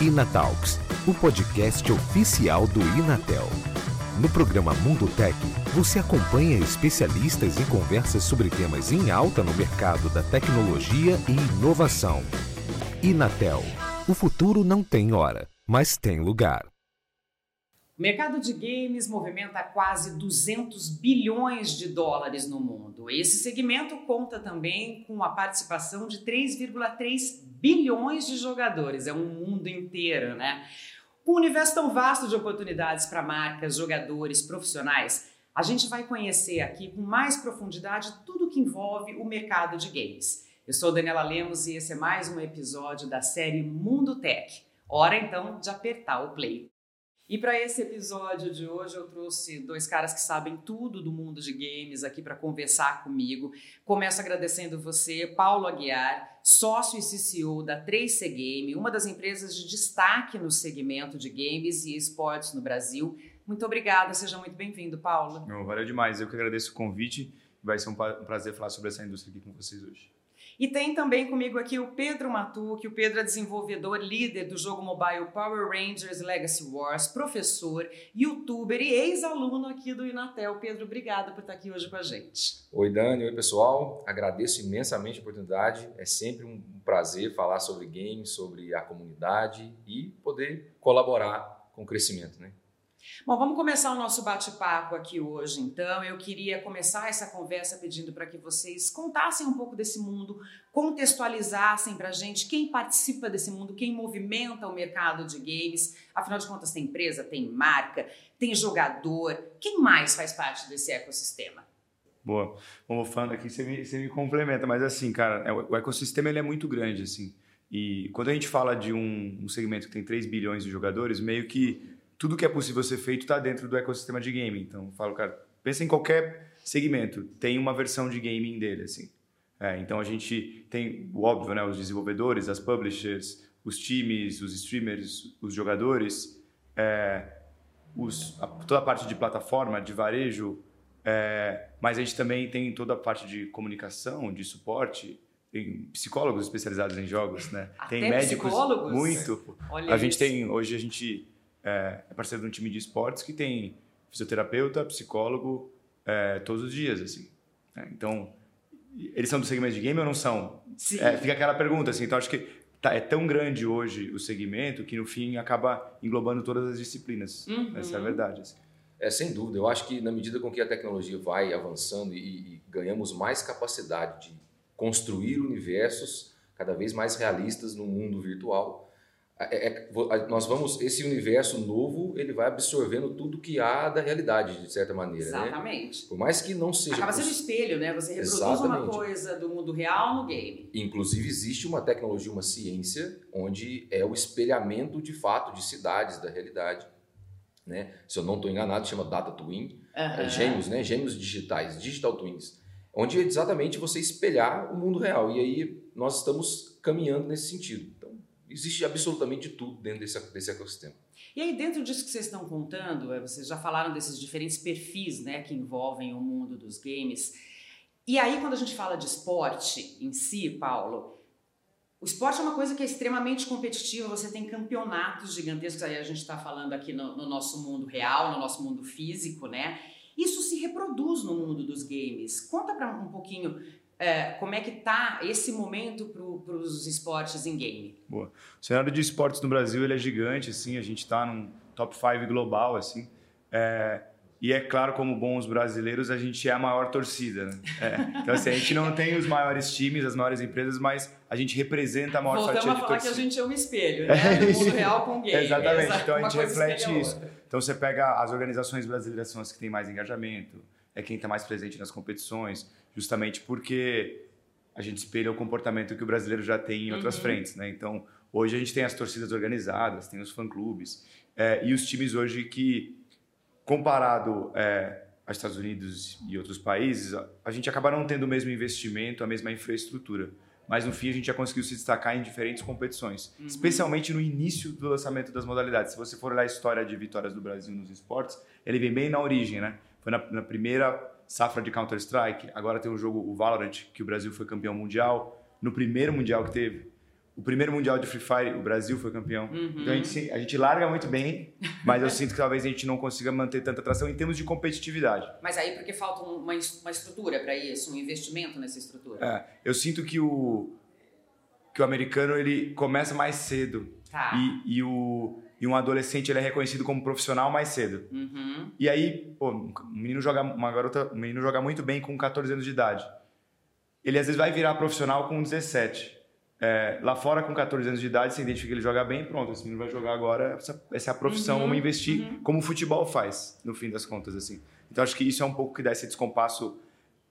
Inatalks, o podcast oficial do Inatel. No programa Mundo Tech, você acompanha especialistas em conversas sobre temas em alta no mercado da tecnologia e inovação. Inatel, o futuro não tem hora, mas tem lugar. O mercado de games movimenta quase 200 bilhões de dólares no mundo. Esse segmento conta também com a participação de 3,3 bilhões de jogadores. É um mundo inteiro, né? Com um universo tão vasto de oportunidades para marcas, jogadores, profissionais, a gente vai conhecer aqui com mais profundidade tudo que envolve o mercado de games. Eu sou Daniela Lemos e esse é mais um episódio da série Mundo Tech. Hora então de apertar o play. E para esse episódio de hoje eu trouxe dois caras que sabem tudo do mundo de games aqui para conversar comigo. Começo agradecendo você, Paulo Aguiar, sócio e CCO da 3C Game, uma das empresas de destaque no segmento de games e esportes no Brasil. Muito obrigada, seja muito bem-vindo, Paulo. Não, valeu demais, eu que agradeço o convite. Vai ser um prazer falar sobre essa indústria aqui com vocês hoje. E tem também comigo aqui o Pedro Matu, que o Pedro é desenvolvedor, líder do jogo mobile Power Rangers Legacy Wars, professor, youtuber e ex-aluno aqui do Inatel. Pedro, obrigado por estar aqui hoje com a gente. Oi, Dani. Oi, pessoal. Agradeço imensamente a oportunidade. É sempre um prazer falar sobre games, sobre a comunidade e poder colaborar com o crescimento, né? Bom, vamos começar o nosso bate-papo aqui hoje, então. Eu queria começar essa conversa pedindo para que vocês contassem um pouco desse mundo, contextualizassem para a gente quem participa desse mundo, quem movimenta o mercado de games. Afinal de contas, tem empresa, tem marca, tem jogador. Quem mais faz parte desse ecossistema? Boa. Bom, falando aqui, você me, você me complementa, mas assim, cara, é, o ecossistema ele é muito grande, assim. E quando a gente fala de um, um segmento que tem 3 bilhões de jogadores, meio que tudo que é possível ser feito está dentro do ecossistema de gaming. Então, eu falo, cara, pensa em qualquer segmento, tem uma versão de gaming dele, assim. É, então, a gente tem, o óbvio, né, os desenvolvedores, as publishers, os times, os streamers, os jogadores, é, os, a, toda a parte de plataforma, de varejo, é, mas a gente também tem toda a parte de comunicação, de suporte, tem psicólogos especializados em jogos, né? Até tem médicos psicólogos? muito. Olha a gente isso. tem hoje a gente é, é parceiro de um time de esportes que tem fisioterapeuta, psicólogo é, todos os dias, assim. É, então, eles são do segmento de game ou não são? Sim. É, fica aquela pergunta, assim. Então, acho que tá, é tão grande hoje o segmento que, no fim, acaba englobando todas as disciplinas. Uhum. Essa é a verdade. Assim. É, sem dúvida. Eu acho que na medida com que a tecnologia vai avançando e, e ganhamos mais capacidade de construir universos cada vez mais realistas no mundo virtual, é, é, nós vamos esse universo novo ele vai absorvendo tudo que há da realidade de certa maneira Exatamente. né? por mais que não seja Acaba sendo espelho, né? Você reproduz uma Exatamente. coisa do mundo real no game. inclusive existe uma tecnologia uma ciência onde é o espelhamento de fato de cidades da realidade né se eu não estou enganado chama data twin Aham. é, gêmeos né gêmeos digitais digital twins onde é exatamente você espelhar o mundo real e aí nós estamos caminhando nesse sentido existe absolutamente tudo dentro desse, desse ecossistema. E aí, dentro disso que vocês estão contando, é, vocês já falaram desses diferentes perfis né, que envolvem o mundo dos games. E aí, quando a gente fala de esporte em si, Paulo, o esporte é uma coisa que é extremamente competitiva, você tem campeonatos gigantescos, aí a gente está falando aqui no, no nosso mundo real, no nosso mundo físico, né? Isso se reproduz no mundo dos games. Conta para um pouquinho é, como é que tá esse momento para os esportes em game. Boa. O cenário de esportes no Brasil ele é gigante, assim, a gente está num top 5 global, assim. É, e é claro, como bons brasileiros, a gente é a maior torcida. Né? É, então, assim, a gente não tem os maiores times, as maiores empresas, mas a gente representa a maior Voltamos fatia a de falar torcida. que a gente é um espelho, né? É Do isso. mundo real com game. Exatamente, então a gente reflete a isso. Então você pega as organizações brasileiras são as que têm mais engajamento, é quem está mais presente nas competições, justamente porque a gente espelha o comportamento que o brasileiro já tem em outras Uhum. frentes, né? Então hoje a gente tem as torcidas organizadas, tem os fã-clubes é, e os times hoje que, comparado é, aos Estados Unidos e outros países, a, a gente acaba não tendo o mesmo investimento, a mesma infraestrutura. Mas no fim a gente já conseguiu se destacar em diferentes competições, Uhum. especialmente no início do lançamento das modalidades. Se você for olhar a história de vitórias do Brasil nos esportes, ele vem bem na origem, né? Foi na, na primeira safra de Counter-Strike, agora tem o jogo, o Valorant, que o Brasil foi campeão mundial. No primeiro mundial que teve, o primeiro mundial de Free Fire, o Brasil foi campeão. Uhum. Então a gente, a gente larga muito bem, mas eu sinto que talvez a gente não consiga manter tanta atração em termos de competitividade. Mas aí porque falta uma, uma estrutura para isso, um investimento nessa estrutura. É, eu sinto que o que o americano ele começa mais cedo Tá. e, e o e um adolescente ele é reconhecido como profissional mais cedo. Uhum. E aí, pô, um menino joga uma garota, um menino joga muito bem com 14 anos de idade. Ele às vezes vai virar profissional com 17. É, lá fora, com 14 anos de idade, você identifica que ele joga bem, pronto, esse menino vai jogar agora, essa, essa é a profissão, Uhum, vamos investir uhum. como o futebol faz, no fim das contas, assim. Então, acho que isso é um pouco que dá esse descompasso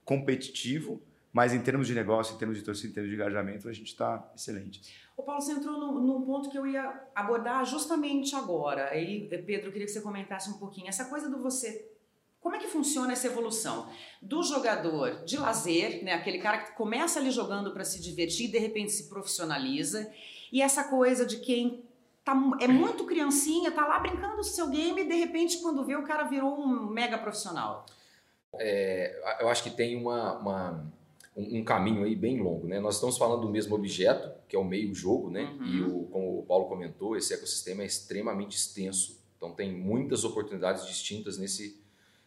competitivo, mas em termos de negócio, em termos de torcida, em termos de engajamento, a gente está excelente. O Paulo, você entrou num, ponto que eu ia abordar justamente agora. Aí, Pedro, eu queria que você comentasse um pouquinho. Essa coisa do você. Como é que funciona essa evolução? Do jogador de lazer, né, aquele cara que começa ali jogando para se divertir e de repente se profissionaliza, e essa coisa de quem tá, é muito criancinha, tá lá brincando do seu game e de repente quando vê o cara virou um mega profissional. eu acho que tem uma, uma- um, um caminho aí bem longo, né? Nós estamos falando do mesmo objeto, que é o meio jogo, né? Uhum. E o, como o Paulo comentou, esse ecossistema é extremamente extenso, então tem muitas oportunidades distintas nesse,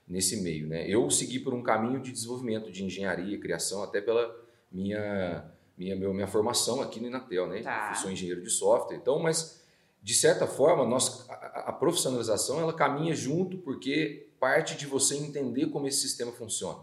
nesse meio, né? Eu segui por um caminho de desenvolvimento, de engenharia, criação, até pela minha minha meu- minha formação aqui no Inatel, né? Tá. Eu sou engenheiro de software, então, mas de certa forma, nós, a, a- a profissionalização ela caminha junto porque parte de você entender como esse sistema funciona.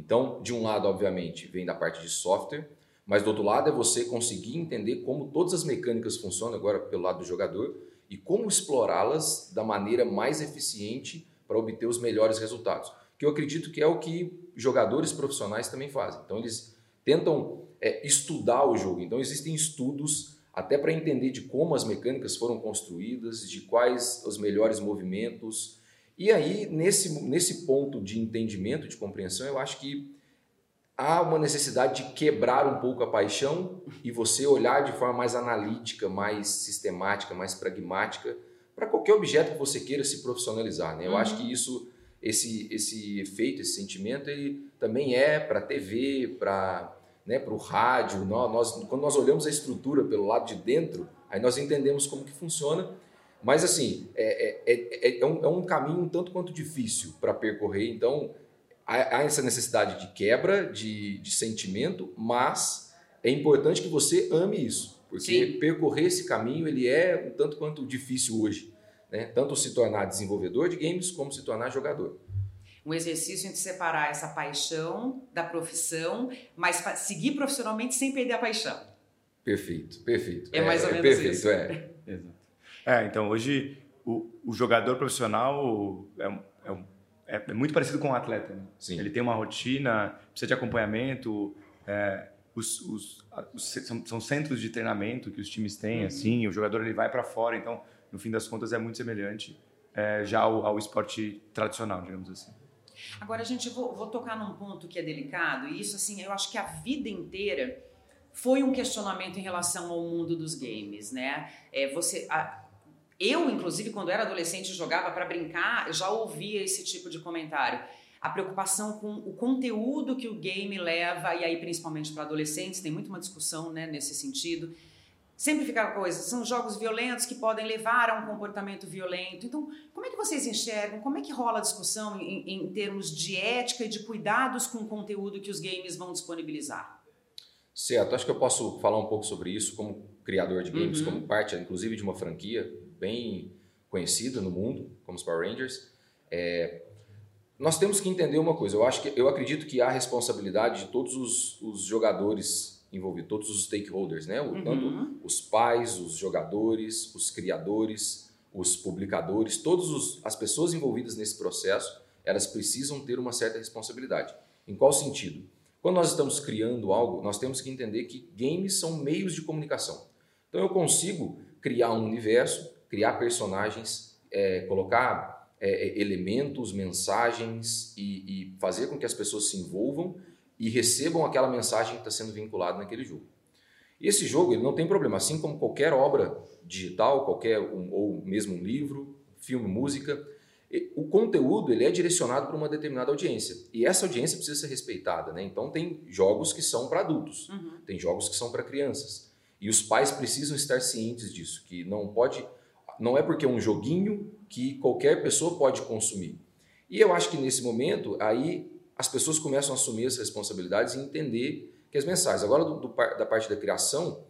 Então, de um lado, obviamente, vem da parte de software, mas do outro lado é você conseguir entender como todas as mecânicas funcionam agora pelo lado do jogador e como explorá-las da maneira mais eficiente para obter os melhores resultados. Que eu acredito que é o que jogadores profissionais também fazem. Então, eles tentam é, estudar o jogo. Então, existem estudos até para entender de como as mecânicas foram construídas, de quais os melhores movimentos. E aí, nesse, nesse ponto de entendimento, de compreensão, eu acho que há uma necessidade de quebrar um pouco a paixão e você olhar de forma mais analítica, mais sistemática, mais pragmática para qualquer objeto que você queira se profissionalizar. Né? Eu Uhum. acho que isso, esse, esse efeito, esse sentimento, ele também é para a TV, para né, para o rádio. Nós, nós- quando nós olhamos a estrutura pelo lado de dentro, aí nós entendemos como que funciona. Mas assim, é, é, é, é um, é um caminho um tanto quanto difícil para percorrer. Então, há, há essa necessidade de quebra de, de sentimento, mas é importante que você ame isso, porque Sim. percorrer esse caminho ele é um tanto quanto difícil hoje, né? Tanto se tornar desenvolvedor de games como se tornar jogador. Um exercício entre separar essa paixão da profissão, mas seguir profissionalmente sem perder a paixão. Perfeito, perfeito. É mais ou menos perfeito, isso. é. Exato. É, então hoje o, o jogador profissional é, um- é um- é- é muito parecido com o atleta. Né? Sim. Ele tem uma rotina, precisa de acompanhamento. é, os, os- a- os são, são centros de treinamento que os times têm, Uhum. assim. O jogador ele vai para fora, então no fim das contas é muito semelhante é, já ao, ao esporte tradicional, digamos assim. Agora, gente, eu vou, vou tocar num ponto que é delicado, e isso, assim, eu acho que a vida inteira foi um questionamento em relação ao mundo dos games, né? É, você. a- eu, inclusive, quando era adolescente e jogava para brincar, já ouvia esse tipo de comentário. A preocupação com o conteúdo que o game leva, e aí principalmente para adolescentes, tem muito uma discussão né, nesse sentido. Sempre fica a coisa, são jogos violentos que podem levar a um comportamento violento. Então, como é que vocês enxergam? Como é que rola a discussão em, em termos de ética e de cuidados com o conteúdo que os games vão disponibilizar? Certo, acho que eu posso falar um pouco sobre isso como criador de games, Uhum. como parte, inclusive, de uma franquia bem conhecida no mundo, como os Power Rangers. É, nós temos que entender uma coisa. Eu acho que eu acredito que há responsabilidade de todos os, os jogadores envolvidos, todos os stakeholders, né? O, Tanto Uhum. os pais, os jogadores, os criadores, os publicadores, todas as pessoas envolvidas nesse processo, elas precisam ter uma certa responsabilidade. Em qual sentido? Quando nós estamos criando algo, nós temos que entender que games são meios de comunicação. Então eu consigo criar um universo, criar personagens, é, colocar é, elementos, mensagens e, e fazer com que as pessoas se envolvam e recebam aquela mensagem que está sendo vinculada naquele jogo. E esse jogo ele não tem problema, assim como qualquer obra digital, qualquer um, ou mesmo um livro, filme, música, o conteúdo ele é direcionado para uma determinada audiência e essa audiência precisa ser respeitada, né? Então tem jogos que são para adultos, Uhum. tem jogos que são para crianças. E os pais precisam estar cientes disso, que não pode, não é porque é um joguinho que qualquer pessoa pode consumir. E eu acho que nesse momento aí as pessoas começam a assumir as responsabilidades e entender que as mensagens. Agora do, do, da parte da criação,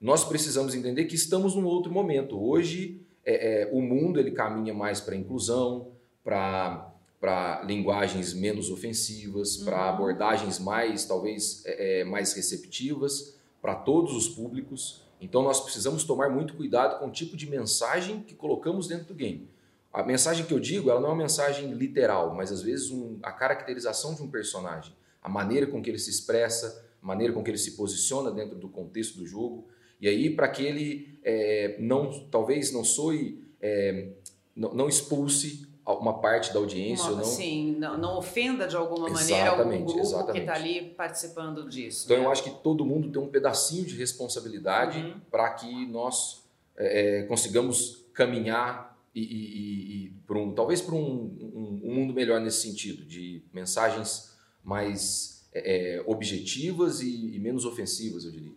nós precisamos entender que estamos num outro momento. Hoje é, é, o mundo ele caminha mais para inclusão, para para linguagens menos ofensivas, uhum. para abordagens mais talvez é, é, mais receptivas para todos os públicos. Então nós precisamos tomar muito cuidado com o tipo de mensagem que colocamos dentro do game. A mensagem que eu digo, ela não é uma mensagem literal, mas às vezes um, a caracterização de um personagem, a maneira com que ele se expressa, a maneira com que ele se posiciona dentro do contexto do jogo. E aí, para que ele é, não, talvez não soe, é, não, não, expulse uma parte da audiência. Uma, não... Sim, não, não, ofenda de alguma maneira algum grupo exatamente. que está ali participando disso. Então, né? eu acho que todo mundo tem um pedacinho de responsabilidade uhum. para que nós é, é, consigamos caminhar e, e, e por um, talvez para um, um, um, mundo melhor nesse sentido, de mensagens mais é, é objetivas e, e, menos ofensivas, eu diria.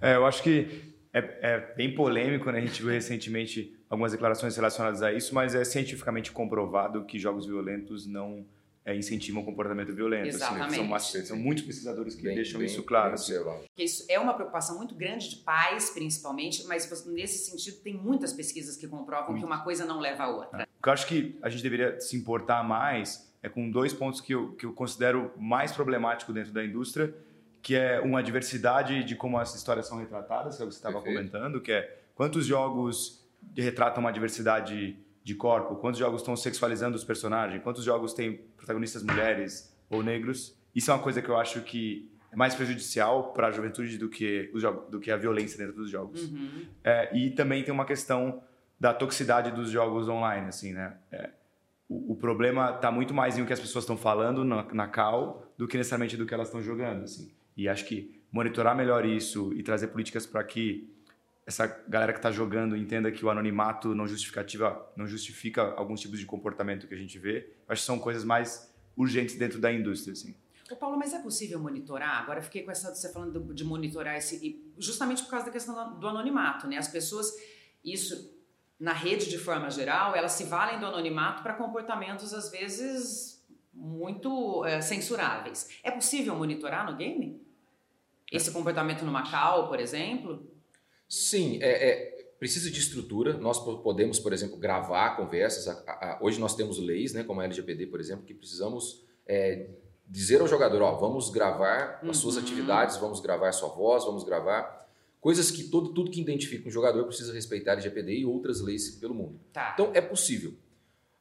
É, eu acho que é, é, bem polêmico, né? A gente viu recentemente algumas declarações relacionadas a isso, mas é cientificamente comprovado que jogos violentos não é, incentivam o comportamento violento. Exatamente. Assim, são, são, muitos pesquisadores que bem, deixam bem, isso claro. Assim. Isso é uma preocupação muito grande de pais, principalmente, mas nesse sentido tem muitas pesquisas que comprovam muito. que uma coisa não leva a outra. É. O que eu acho que a gente deveria se importar mais é com dois pontos que eu, que eu considero mais problemático dentro da indústria, que é uma diversidade de como as histórias são retratadas, que é o que você estava comentando, que é quantos jogos retratam uma diversidade de corpo, quantos jogos estão sexualizando os personagens, quantos jogos têm protagonistas mulheres ou negros. Isso é uma coisa que eu acho que é mais prejudicial para a juventude do que, os jogos, do que a violência dentro dos jogos. Uhum. É, e também tem uma questão da toxicidade dos jogos online, assim, né? É, o, o, problema está muito mais em o que as pessoas estão falando na, na cal do que necessariamente do que elas estão jogando, assim. E acho que monitorar melhor isso e trazer políticas para que essa galera que está jogando entenda que o anonimato não justificativa não justifica alguns tipos de comportamento que a gente vê. Acho que são coisas mais urgentes dentro da indústria, assim. Ô Paulo, mas é possível monitorar? Agora fiquei com essa você falando de monitorar esse justamente por causa da questão do anonimato, né? As pessoas isso na rede de forma geral, elas se valem do anonimato para comportamentos às vezes muito é, censuráveis. É possível monitorar no game? Esse comportamento no Macau, por exemplo? Sim, é, é, precisa de estrutura. Nós podemos, por exemplo, gravar conversas. A, a, hoje nós temos leis, né, como a LGPD, por exemplo, que precisamos é, dizer ao jogador: ó, vamos gravar as suas uhum. atividades, vamos gravar sua voz, vamos gravar coisas que todo, tudo que identifica um jogador precisa respeitar a LGPD e outras leis pelo mundo. Tá. Então é possível.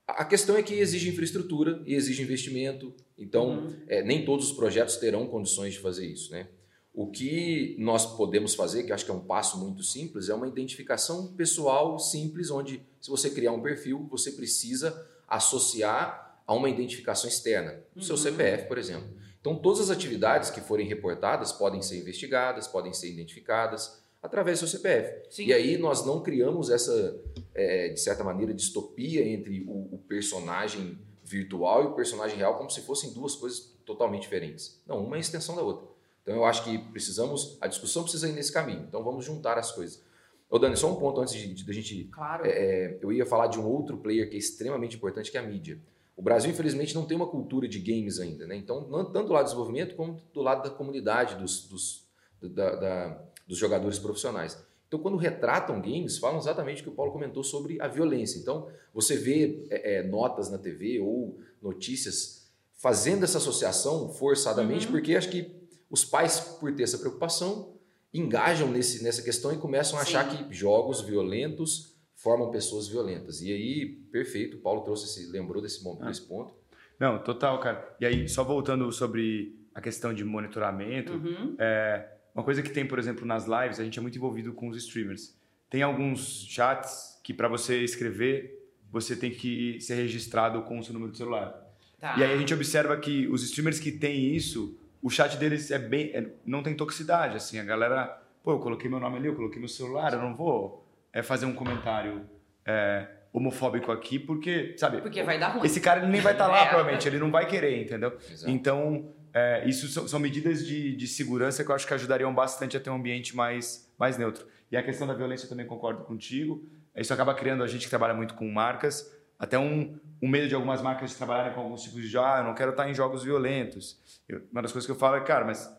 A questão é que exige infraestrutura e exige investimento, então uhum. é, nem todos os projetos terão condições de fazer isso, né? O que nós podemos fazer, que acho que é um passo muito simples, é uma identificação pessoal simples, onde se você criar um perfil, você precisa associar a uma identificação externa, o seu uhum. CPF, por exemplo. Então, todas as atividades que forem reportadas podem ser investigadas, podem ser identificadas através do seu CPF. Sim. E aí nós não criamos essa, é, de certa maneira, distopia entre o, o personagem virtual e o personagem real como se fossem duas coisas totalmente diferentes. Não, uma é extensão da outra. Então eu acho que precisamos, a discussão precisa ir nesse caminho. Então vamos juntar as coisas. Ô Dani, só um ponto antes de, de, de a gente. Claro. É, é, eu ia falar de um outro player que é extremamente importante, que é a mídia. O Brasil, infelizmente, não tem uma cultura de games ainda, né? Então, tanto do lado do desenvolvimento como do lado da comunidade, dos, dos, da, da, dos jogadores profissionais. Então, quando retratam games, falam exatamente o que o Paulo comentou sobre a violência. Então, você vê é, é, notas na TV ou notícias fazendo essa associação forçadamente, uhum. porque acho que os pais, por ter essa preocupação, engajam nesse, nessa questão e começam a Sim. achar que jogos violentos formam pessoas violentas. E aí, perfeito, o Paulo trouxe esse, lembrou desse, momento, ah. desse ponto. Não, total, cara. E aí, só voltando sobre a questão de monitoramento, uhum. é, uma coisa que tem, por exemplo, nas lives, a gente é muito envolvido com os streamers. Tem alguns chats que para você escrever, você tem que ser registrado com o seu número de celular. Tá. E aí a gente observa que os streamers que têm isso, o chat deles é bem. É, não tem toxicidade, assim. A galera, pô, eu coloquei meu nome ali, eu coloquei meu celular, eu não vou é, fazer um comentário é, homofóbico aqui, porque, sabe? Porque vai dar ruim. Esse cara nem vai estar tá lá, é. provavelmente, ele não vai querer, entendeu? Exato. Então, é, isso são, são medidas de, de, segurança que eu acho que ajudariam bastante a ter um ambiente mais, mais neutro. E a questão da violência eu também concordo contigo. Isso acaba criando a gente que trabalha muito com marcas, até um, um medo de algumas marcas de trabalharem com alguns tipos de ah, eu não quero estar em jogos violentos. Eu, uma das coisas que eu falo é, cara, mas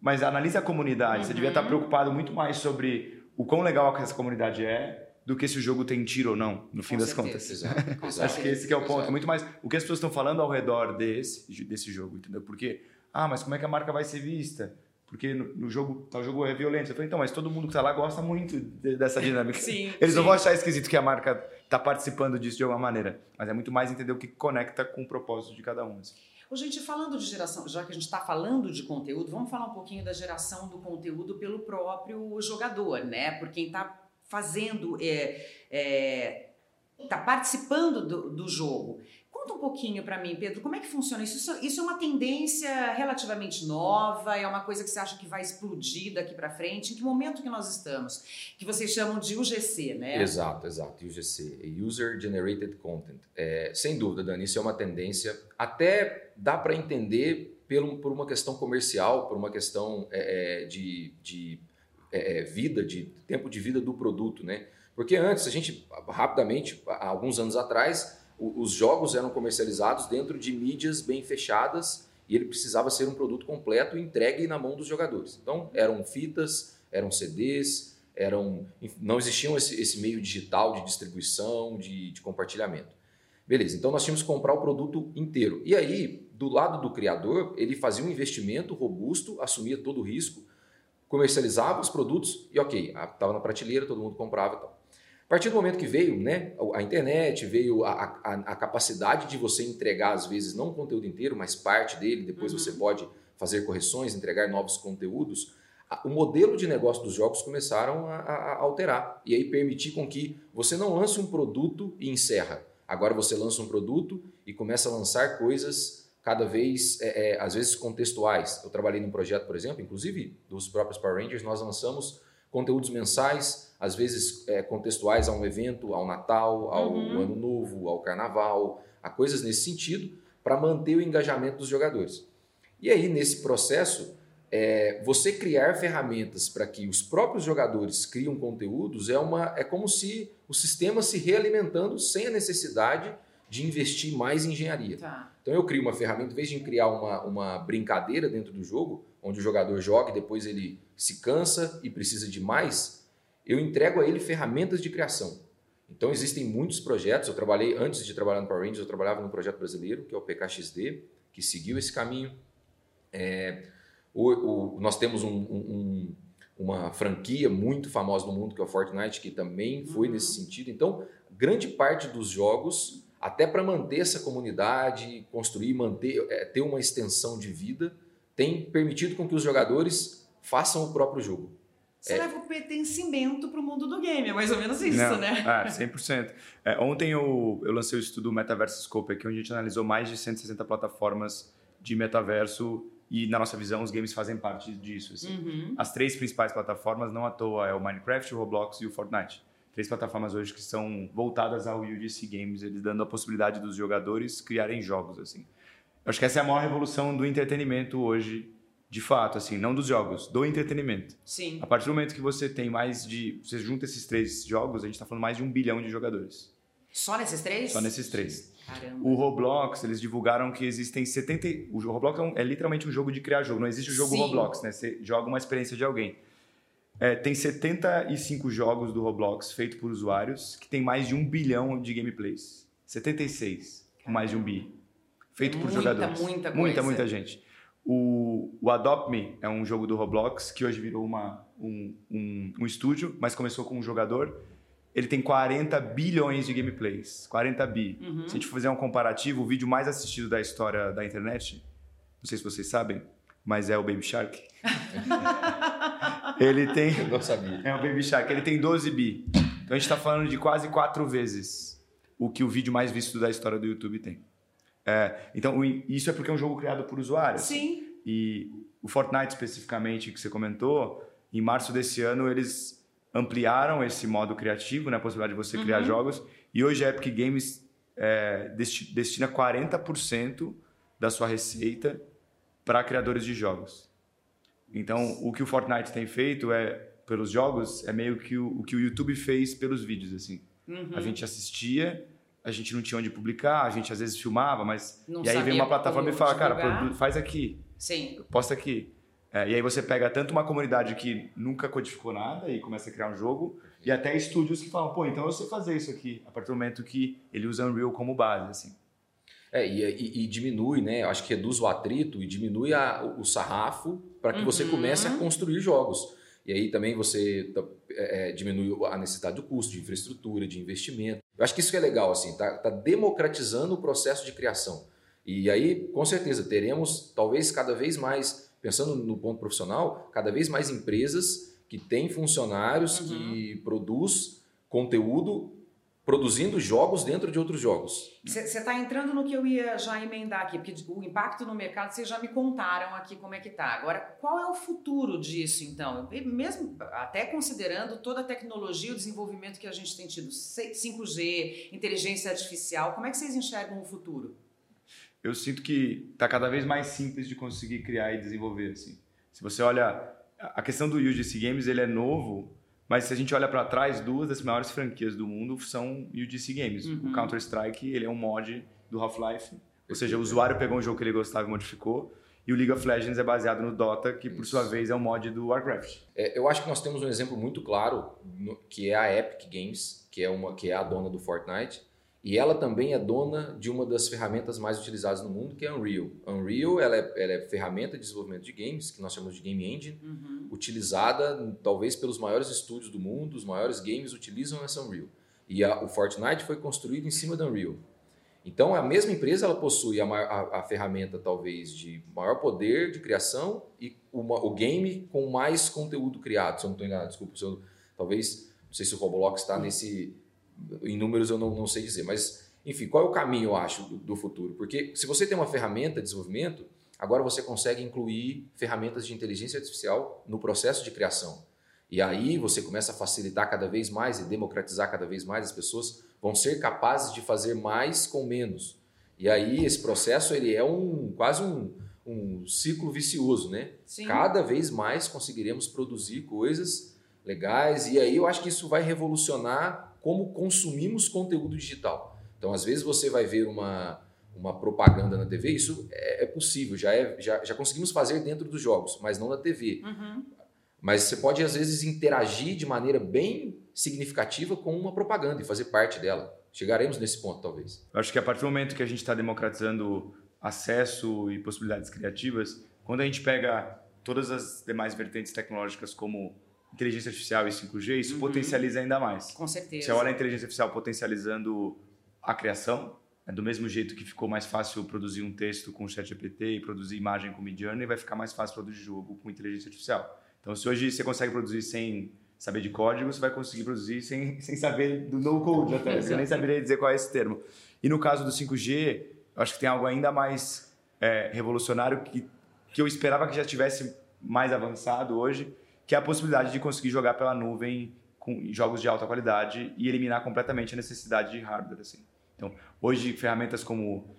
mas analise a comunidade. Uhum. Você devia estar uhum. preocupado muito mais sobre o quão legal essa comunidade é do que se o jogo tem tiro ou não, no fim Com das certeza, contas. Exato, Acho que esse que é o ponto. Exato. Muito mais o que as pessoas estão falando ao redor desse, desse jogo, entendeu? Porque, ah, mas como é que a marca vai ser vista? Porque no, no jogo, tal jogo é violento. Eu falei, então, mas todo mundo que está lá gosta muito de, dessa dinâmica. sim, Eles sim. não vão achar esquisito que a marca está participando disso de alguma maneira. Mas é muito mais entender o que conecta com o propósito de cada um. Assim. Ô, gente, falando de geração, já que a gente está falando de conteúdo, vamos falar um pouquinho da geração do conteúdo pelo próprio jogador, né? Por quem está fazendo, é, é, tá participando do, do jogo. Conta um pouquinho para mim, Pedro, como é que funciona isso? isso? é uma tendência relativamente nova? É uma coisa que você acha que vai explodir daqui para frente? Em que momento que nós estamos? Que vocês chamam de UGC, né? Exato, exato, UGC, User Generated Content. É, sem dúvida, Dani, isso é uma tendência. Até dá para entender pelo, por uma questão comercial, por uma questão é, é de, de é, é, vida, de tempo de vida do produto, né? Porque antes, a gente, rapidamente, alguns anos atrás, os jogos eram comercializados dentro de mídias bem fechadas e ele precisava ser um produto completo entregue na mão dos jogadores. Então, eram fitas, eram CDs, eram, não existiam esse, esse meio digital de distribuição, de, de compartilhamento. Beleza, então nós tínhamos que comprar o produto inteiro. E aí, do lado do criador, ele fazia um investimento robusto, assumia todo o risco, comercializava os produtos e ok, estava na prateleira, todo mundo comprava e tal. A partir do momento que veio né, a internet, veio a, a, a capacidade de você entregar, às vezes, não o conteúdo inteiro, mas parte dele, depois uhum. você pode fazer correções, entregar novos conteúdos, o modelo de negócio dos jogos começaram a, a, alterar e aí permitir com que você não lance um produto e encerra. Agora você lança um produto e começa a lançar coisas cada vez, é, é, às vezes, contextuais. Eu trabalhei num projeto, por exemplo, inclusive dos próprios Power Rangers, nós lançamos conteúdos mensais, às vezes é, contextuais a um evento, ao Natal, ao uhum. Ano Novo, ao Carnaval, a coisas nesse sentido, para manter o engajamento dos jogadores. E aí, nesse processo, é, você criar ferramentas para que os próprios jogadores criem conteúdos é, uma, é como se o sistema se realimentando sem a necessidade de investir mais em engenharia. Tá. Então eu crio uma ferramenta, em vez de criar uma, uma brincadeira dentro do jogo, onde o jogador joga e depois ele se cansa e precisa de mais, eu entrego a ele ferramentas de criação. Então existem muitos projetos, eu trabalhei, antes de trabalhar no Power Rangers, eu trabalhava num projeto brasileiro, que é o PKXD, que seguiu esse caminho. É, o, o, nós temos um, um, uma franquia muito famosa no mundo, que é o Fortnite, que também foi uhum. nesse sentido. Então, grande parte dos jogos até para manter essa comunidade, construir, manter, é, ter uma extensão de vida, tem permitido com que os jogadores façam o próprio jogo. Você é. leva o pertencimento para o mundo do game, é mais ou menos isso, Não, né? Ah, 100%. É, ontem eu, eu lancei o estudo Metaverso Scope aqui, onde a gente analisou mais de 160 plataformas de metaverso e, na nossa visão, os games fazem parte disso. Assim. Uhum. As três principais plataformas, não à toa, é o Minecraft, o Roblox e o Fortnite três plataformas hoje que são voltadas ao UGC Games, eles dando a possibilidade dos jogadores criarem jogos assim. Eu acho que essa é a maior revolução do entretenimento hoje, de fato, assim, não dos jogos, do entretenimento. Sim. A partir do momento que você tem mais de, você junta esses três jogos, a gente está falando mais de um bilhão de jogadores. Só nesses três? Só nesses três. Caramba. O Roblox, eles divulgaram que existem 70. O Roblox é, um, é literalmente um jogo de criar jogo. Não existe o jogo Sim. Roblox, né? Você joga uma experiência de alguém. É, tem 75 jogos do Roblox feitos por usuários que tem mais de um bilhão de gameplays. 76, com mais de um bi. Feito por jogadores. Muita. Muita, muita gente. O, o Adopt Me é um jogo do Roblox que hoje virou uma, um, um, um estúdio, mas começou com um jogador. Ele tem 40 bilhões de gameplays. 40 bi. Uhum. Se a gente fazer um comparativo, o vídeo mais assistido da história da internet, não sei se vocês sabem, mas é o Baby Shark. ele tem. Eu não sabia. É o Baby Shark. Ele tem 12 bi. Então a gente está falando de quase quatro vezes o que o vídeo mais visto da história do YouTube tem. É, então isso é porque é um jogo criado por usuários. Sim. E o Fortnite especificamente que você comentou, em março desse ano eles ampliaram esse modo criativo, né, a possibilidade de você criar uhum. jogos. E hoje a Epic Games é, destina 40% da sua receita para criadores de jogos. Então, o que o Fortnite tem feito é pelos jogos é meio que o, o que o YouTube fez pelos vídeos assim. Uhum. A gente assistia, a gente não tinha onde publicar, a gente às vezes filmava, mas não e aí vem uma plataforma e fala, cara, faz aqui, Sim. posta aqui. É, e aí você pega tanto uma comunidade que nunca codificou nada e começa a criar um jogo, e até estúdios que falam, pô, então eu sei fazer isso aqui, a partir do momento que ele usa Unreal como base, assim. É, e, e, e diminui, né? Acho que reduz o atrito e diminui a, o sarrafo para que uhum. você comece a construir jogos. E aí também você é, é, diminui a necessidade do custo, de infraestrutura, de investimento. Eu acho que isso que é legal, assim, tá, tá democratizando o processo de criação. E aí, com certeza, teremos talvez cada vez mais, pensando no ponto profissional, cada vez mais empresas que têm funcionários uhum. que produz conteúdo produzindo jogos dentro de outros jogos. Você está entrando no que eu ia já emendar aqui, porque o impacto no mercado vocês já me contaram aqui como é que está. Agora, qual é o futuro disso, então? Mesmo até considerando toda a tecnologia, o desenvolvimento que a gente tem tido, 5G, inteligência artificial, como é que vocês enxergam o futuro? Eu sinto que está cada vez mais simples de conseguir criar e desenvolver. Assim. Se você olha a questão do UGC Games, ele é novo mas se a gente olha para trás, duas das maiores franquias do mundo são UGC Games. Uhum. O Counter-Strike, ele é um mod do Half-Life. Ou seja, o usuário pegou um jogo que ele gostava e modificou. E o League of Legends é baseado no Dota, que por sua vez é um mod do Warcraft. É, eu acho que nós temos um exemplo muito claro, no, que é a Epic Games, que é, uma, que é a dona do Fortnite. E ela também é dona de uma das ferramentas mais utilizadas no mundo, que é a Unreal. Unreal ela é, ela é ferramenta de desenvolvimento de games, que nós chamamos de Game Engine, uhum. utilizada talvez pelos maiores estúdios do mundo, os maiores games utilizam essa Unreal. E a, o Fortnite foi construído em cima da Unreal. Então, a mesma empresa ela possui a, a, a ferramenta talvez de maior poder de criação e uma, o game com mais conteúdo criado. Se eu não estou enganado, desculpa, eu, talvez, não sei se o Roblox está nesse em números eu não, não sei dizer, mas enfim, qual é o caminho, eu acho, do, do, futuro? Porque se você tem uma ferramenta de desenvolvimento, agora você consegue incluir ferramentas de inteligência artificial no processo de criação. E aí você começa a facilitar cada vez mais e democratizar cada vez mais, as pessoas vão ser capazes de fazer mais com menos. E aí esse processo ele é um quase um, um ciclo vicioso, né? Sim. Cada vez mais conseguiremos produzir coisas legais e aí eu acho que isso vai revolucionar como consumimos conteúdo digital. Então, às vezes você vai ver uma, uma propaganda na TV, isso é, é possível, já, é, já, já conseguimos fazer dentro dos jogos, mas não na TV. Uhum. Mas você pode, às vezes, interagir de maneira bem significativa com uma propaganda e fazer parte dela. Chegaremos nesse ponto, talvez. Eu acho que a partir do momento que a gente está democratizando acesso e possibilidades criativas, quando a gente pega todas as demais vertentes tecnológicas como inteligência artificial e 5G, isso uhum. potencializa ainda mais. Com certeza. Você olha a inteligência artificial potencializando a criação, é do mesmo jeito que ficou mais fácil produzir um texto com o ChatGPT e produzir imagem com Midjourney, vai ficar mais fácil produzir jogo com inteligência artificial. Então, se hoje você consegue produzir sem saber de código, você vai conseguir produzir sem, sem saber do no-code até. Você nem saberia dizer qual é esse termo. E no caso do 5G, eu acho que tem algo ainda mais é, revolucionário que, que eu esperava que já tivesse mais avançado hoje, que é a possibilidade de conseguir jogar pela nuvem com jogos de alta qualidade e eliminar completamente a necessidade de hardware. Assim. Então, hoje, ferramentas como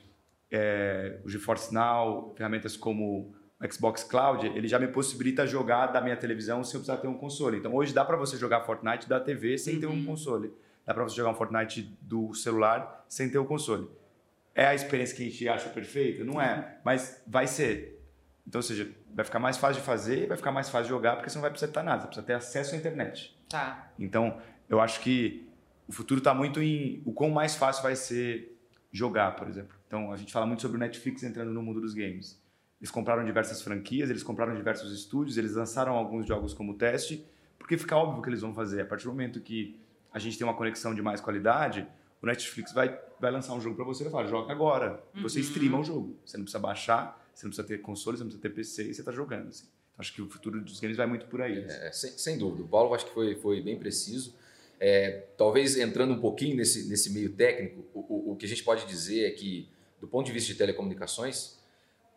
é, o GeForce Now, ferramentas como o Xbox Cloud, ele já me possibilita jogar da minha televisão sem eu precisar ter um console. Então, hoje dá para você jogar Fortnite da TV sem uhum. ter um uhum. console. Dá para você jogar um Fortnite do celular sem ter o um console. É a experiência que a gente acha perfeita? Não é, mas vai ser. Então, ou seja, vai ficar mais fácil de fazer e vai ficar mais fácil de jogar porque você não vai precisar estar nada, você precisa ter acesso à internet. Tá. Então, eu acho que o futuro está muito em o quão mais fácil vai ser jogar, por exemplo. Então, a gente fala muito sobre o Netflix entrando no mundo dos games. Eles compraram diversas franquias, eles compraram diversos estúdios, eles lançaram alguns jogos como teste, porque fica óbvio que eles vão fazer. A partir do momento que a gente tem uma conexão de mais qualidade, o Netflix vai, vai lançar um jogo para você e falar, joga agora. Uhum. Você streama o jogo. Você não precisa baixar, você não precisa ter console, você não precisa ter PC e você está jogando. Assim. Então, acho que o futuro dos games vai muito por aí. Assim. É, sem, sem, dúvida. O Paulo acho que foi, foi bem preciso. É, talvez entrando um pouquinho nesse, nesse meio técnico, o, o, o, que a gente pode dizer é que, do ponto de vista de telecomunicações,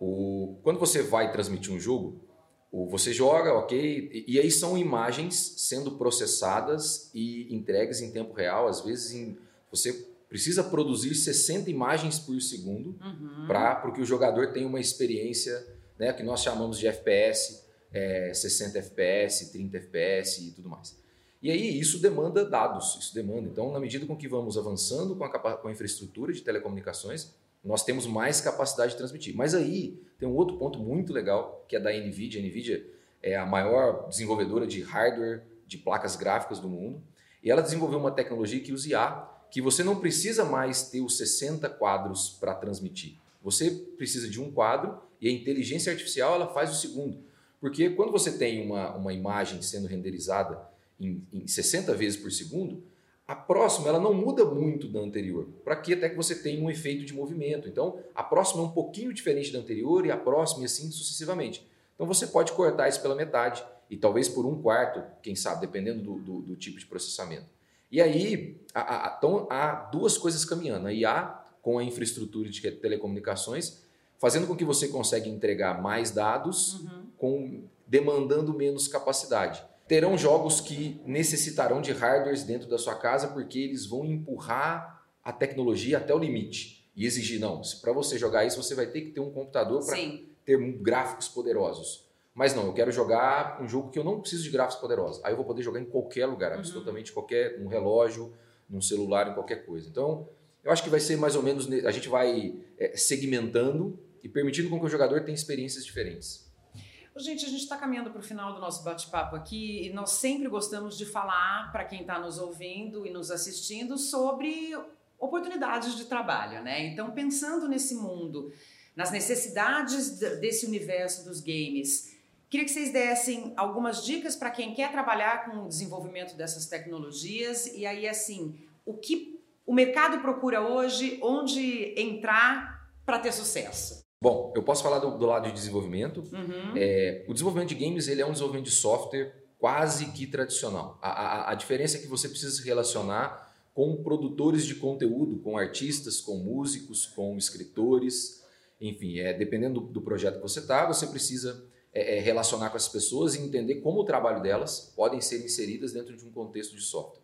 o, quando você vai transmitir um jogo, você joga, ok, e, e, aí são imagens sendo processadas e entregues em tempo real. Às vezes, em, você precisa produzir 60 imagens por segundo Uhum. para que o jogador tenha uma experiência né, que nós chamamos de FPS, é, 60 FPS, 30 FPS e tudo mais. E aí isso demanda dados, isso demanda. Então, na medida com que vamos avançando com a, com a infraestrutura de telecomunicações, nós temos mais capacidade de transmitir. Mas aí tem um outro ponto muito legal, que é da NVIDIA. A NVIDIA é a maior desenvolvedora de hardware de placas gráficas do mundo. E ela desenvolveu uma tecnologia que usa IA, que você não precisa mais ter os 60 quadros para transmitir. Você precisa de um quadro e a inteligência artificial ela faz o segundo. Porque quando você tem uma, uma imagem sendo renderizada em, em 60 vezes por segundo, a próxima ela não muda muito da anterior, para que até que você tenha um efeito de movimento. Então, a próxima é um pouquinho diferente da anterior e a próxima e assim sucessivamente. Então, você pode cortar isso pela metade e talvez por um quarto, quem sabe, dependendo do, do, do tipo de processamento. E aí, há, há- então, há duas coisas caminhando. A IA com a infraestrutura de telecomunicações, fazendo com que você consiga entregar mais dados Uhum. com demandando menos capacidade. Terão jogos que necessitarão de hardwares dentro da sua casa porque eles vão empurrar a tecnologia até o limite e exigir não, para você jogar isso você vai ter que ter um computador para ter gráficos poderosos. Mas não, eu quero jogar um jogo que eu não preciso de gráficos poderosos. Aí eu vou poder jogar em qualquer lugar, Uhum. absolutamente qualquer, num relógio, num celular, em qualquer coisa. Então, eu acho que vai ser mais ou menos, a gente vai é, segmentando e permitindo com que o jogador tenha experiências diferentes. Gente, a gente está caminhando para o final do nosso bate-papo aqui e nós sempre gostamos de falar para quem está nos ouvindo e nos assistindo sobre oportunidades de trabalho, né? Então, pensando nesse mundo, nas necessidades desse universo dos games, queria que vocês dessem algumas dicas para quem quer trabalhar com o desenvolvimento dessas tecnologias e aí, assim, o que o mercado procura hoje, onde entrar para ter sucesso. Bom, eu posso falar do, do lado de desenvolvimento. Uhum. É, o desenvolvimento de games ele é um desenvolvimento de software quase que tradicional. A, a, a diferença é que você precisa se relacionar com produtores de conteúdo, com artistas, com músicos, com escritores, enfim, é, dependendo do, do projeto que você está, você precisa é, é, relacionar com essas pessoas e entender como o trabalho delas podem ser inseridas dentro de um contexto de software.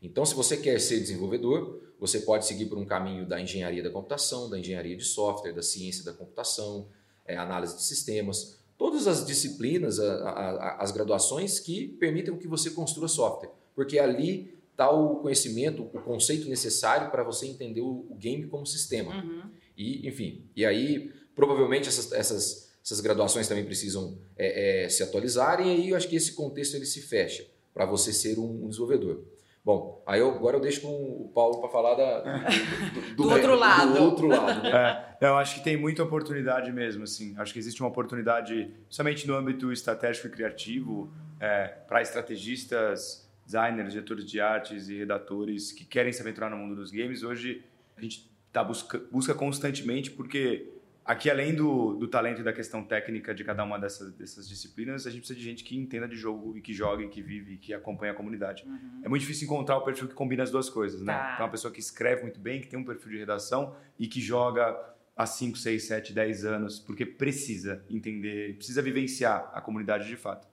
Então, se você quer ser desenvolvedor, você pode seguir por um caminho da engenharia da computação, da engenharia de software, da ciência da computação, é, análise de sistemas, todas as disciplinas, a- a- as graduações que permitem que você construa software, porque ali está o conhecimento, o conceito necessário para você entender o, o game como sistema. Uhum. E, enfim, e aí provavelmente essas, essas, essas graduações também precisam é, é, se atualizarem, e aí eu acho que esse contexto ele se fecha para você ser um, um desenvolvedor. Bom, aí eu, agora eu deixo com o Paulo para falar da, do, Do outro lado. Do outro lado né? É, não, eu acho que tem muita oportunidade mesmo, assim. Acho que existe uma oportunidade, somente no âmbito estratégico e criativo, para estrategistas, designers, diretores de artes e redatores que querem se aventurar no mundo dos games. Hoje a gente tá busca, busca constantemente, porque aqui, além do, do talento e da questão técnica de cada uma dessas, dessas disciplinas, a gente precisa de gente que entenda de jogo e que jogue, que vive, que acompanha a comunidade. É muito difícil encontrar o perfil que combina as duas coisas, né? Tá. Então, uma pessoa que escreve muito bem, que tem um perfil de redação e que joga há 5, 6, 7, 10 anos, porque precisa entender, precisa vivenciar a comunidade de fato.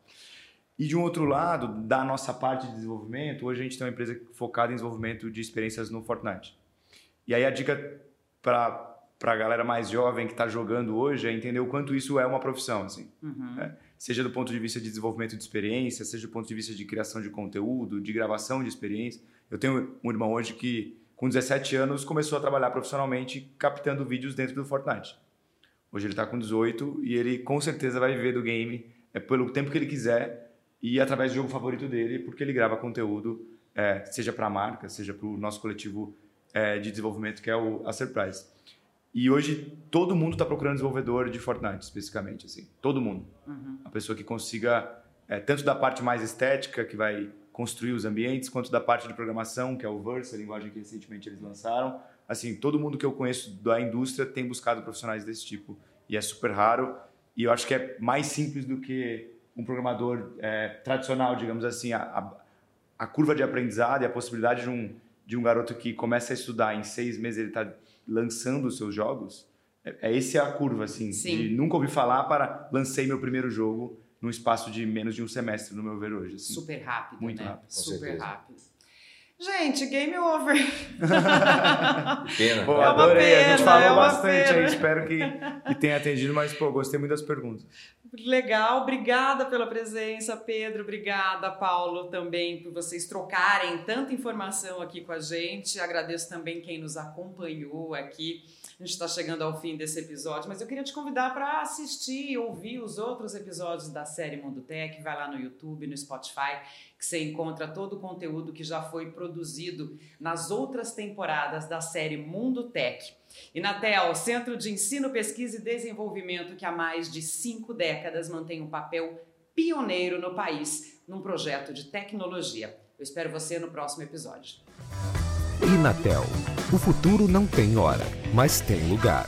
E de um outro lado, da nossa parte de desenvolvimento, hoje a gente tem uma empresa focada em desenvolvimento de experiências no Fortnite. E aí a dica para para a galera mais jovem que está jogando hoje é entender o quanto isso é uma profissão, assim Uhum. É, seja do ponto de vista de desenvolvimento de experiência, seja do ponto de vista de criação de conteúdo, de gravação de experiência. Eu tenho um irmão hoje que, com 17 anos, começou a trabalhar profissionalmente captando vídeos dentro do Fortnite. Hoje ele está com 18 e ele com certeza vai viver do game é, pelo tempo que ele quiser e através do jogo favorito dele, porque ele grava conteúdo, é, seja para a marca, seja para o nosso coletivo é, de desenvolvimento que é o a Surprise. E hoje todo mundo está procurando desenvolvedor de Fortnite, especificamente, assim. Todo mundo. Uhum. Uma pessoa que consiga, é, tanto da parte mais estética, que vai construir os ambientes, quanto da parte de programação, que é o Verse, a linguagem que recentemente eles lançaram. Assim, todo mundo que eu conheço da indústria tem buscado profissionais desse tipo. E é super raro. E eu acho que é mais simples do que um programador é, tradicional, digamos assim. A, a, a curva de aprendizado e a possibilidade de um, de um garoto que começa a estudar em seis meses ele está lançando os seus jogos. É, é esse a curva, assim. Sim. De nunca ouvi falar para lancei meu primeiro jogo num espaço de menos de um semestre, no meu ver hoje. Assim. Super rápido, Muito né? rápido, com Super certeza. rápido. Gente, game over. pena. Pô, É uma adorei. pena, a gente falou é bastante aí. Espero que, que tenha atendido, mas, pô, gostei muito das perguntas. Legal, obrigada pela presença, Pedro. Obrigada, Paulo, também por vocês trocarem tanta informação aqui com a gente. Agradeço também quem nos acompanhou aqui. A gente está chegando ao fim desse episódio, mas eu queria te convidar para assistir e ouvir os outros episódios da série Mundo Tech. Vai lá no YouTube, no Spotify, que você encontra todo o conteúdo que já foi produzido nas outras temporadas da série Mundo Tech. Inatel, Centro de Ensino, Pesquisa e Desenvolvimento que há mais de cinco décadas mantém um papel pioneiro no país num projeto de tecnologia. Eu espero você no próximo episódio. Inatel. O futuro não tem hora, mas tem lugar.